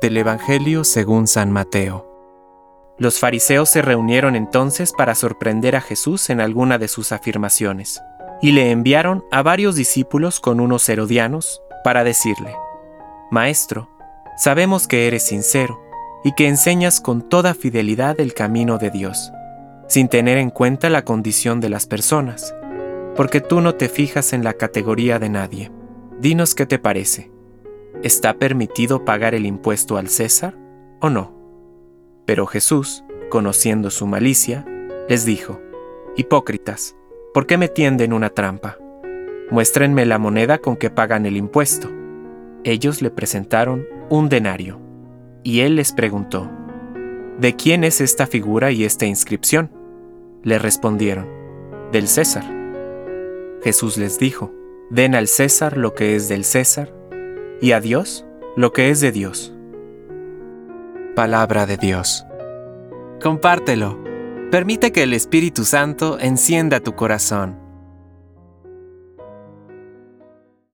Del Evangelio según San Mateo. Los fariseos se reunieron entonces para sorprender a Jesús en alguna de sus afirmaciones, y le enviaron a varios discípulos con unos herodianos para decirle, Maestro, sabemos que eres sincero y que enseñas con toda fidelidad el camino de Dios, sin tener en cuenta la condición de las personas, porque tú no te fijas en la categoría de nadie. Dinos qué te parece. ¿Está permitido pagar el impuesto al César o no? Pero Jesús, conociendo su malicia, les dijo, Hipócritas, ¿por qué me tienden una trampa? Muéstrenme la moneda con que pagan el impuesto. Ellos le presentaron un denario, y él les preguntó, ¿De quién es esta figura y esta inscripción? Le respondieron, del César. Jesús les dijo, Den al César lo que es del César, y a Dios lo que es de Dios. Palabra de Dios. Compártelo. Permite que el Espíritu Santo encienda tu corazón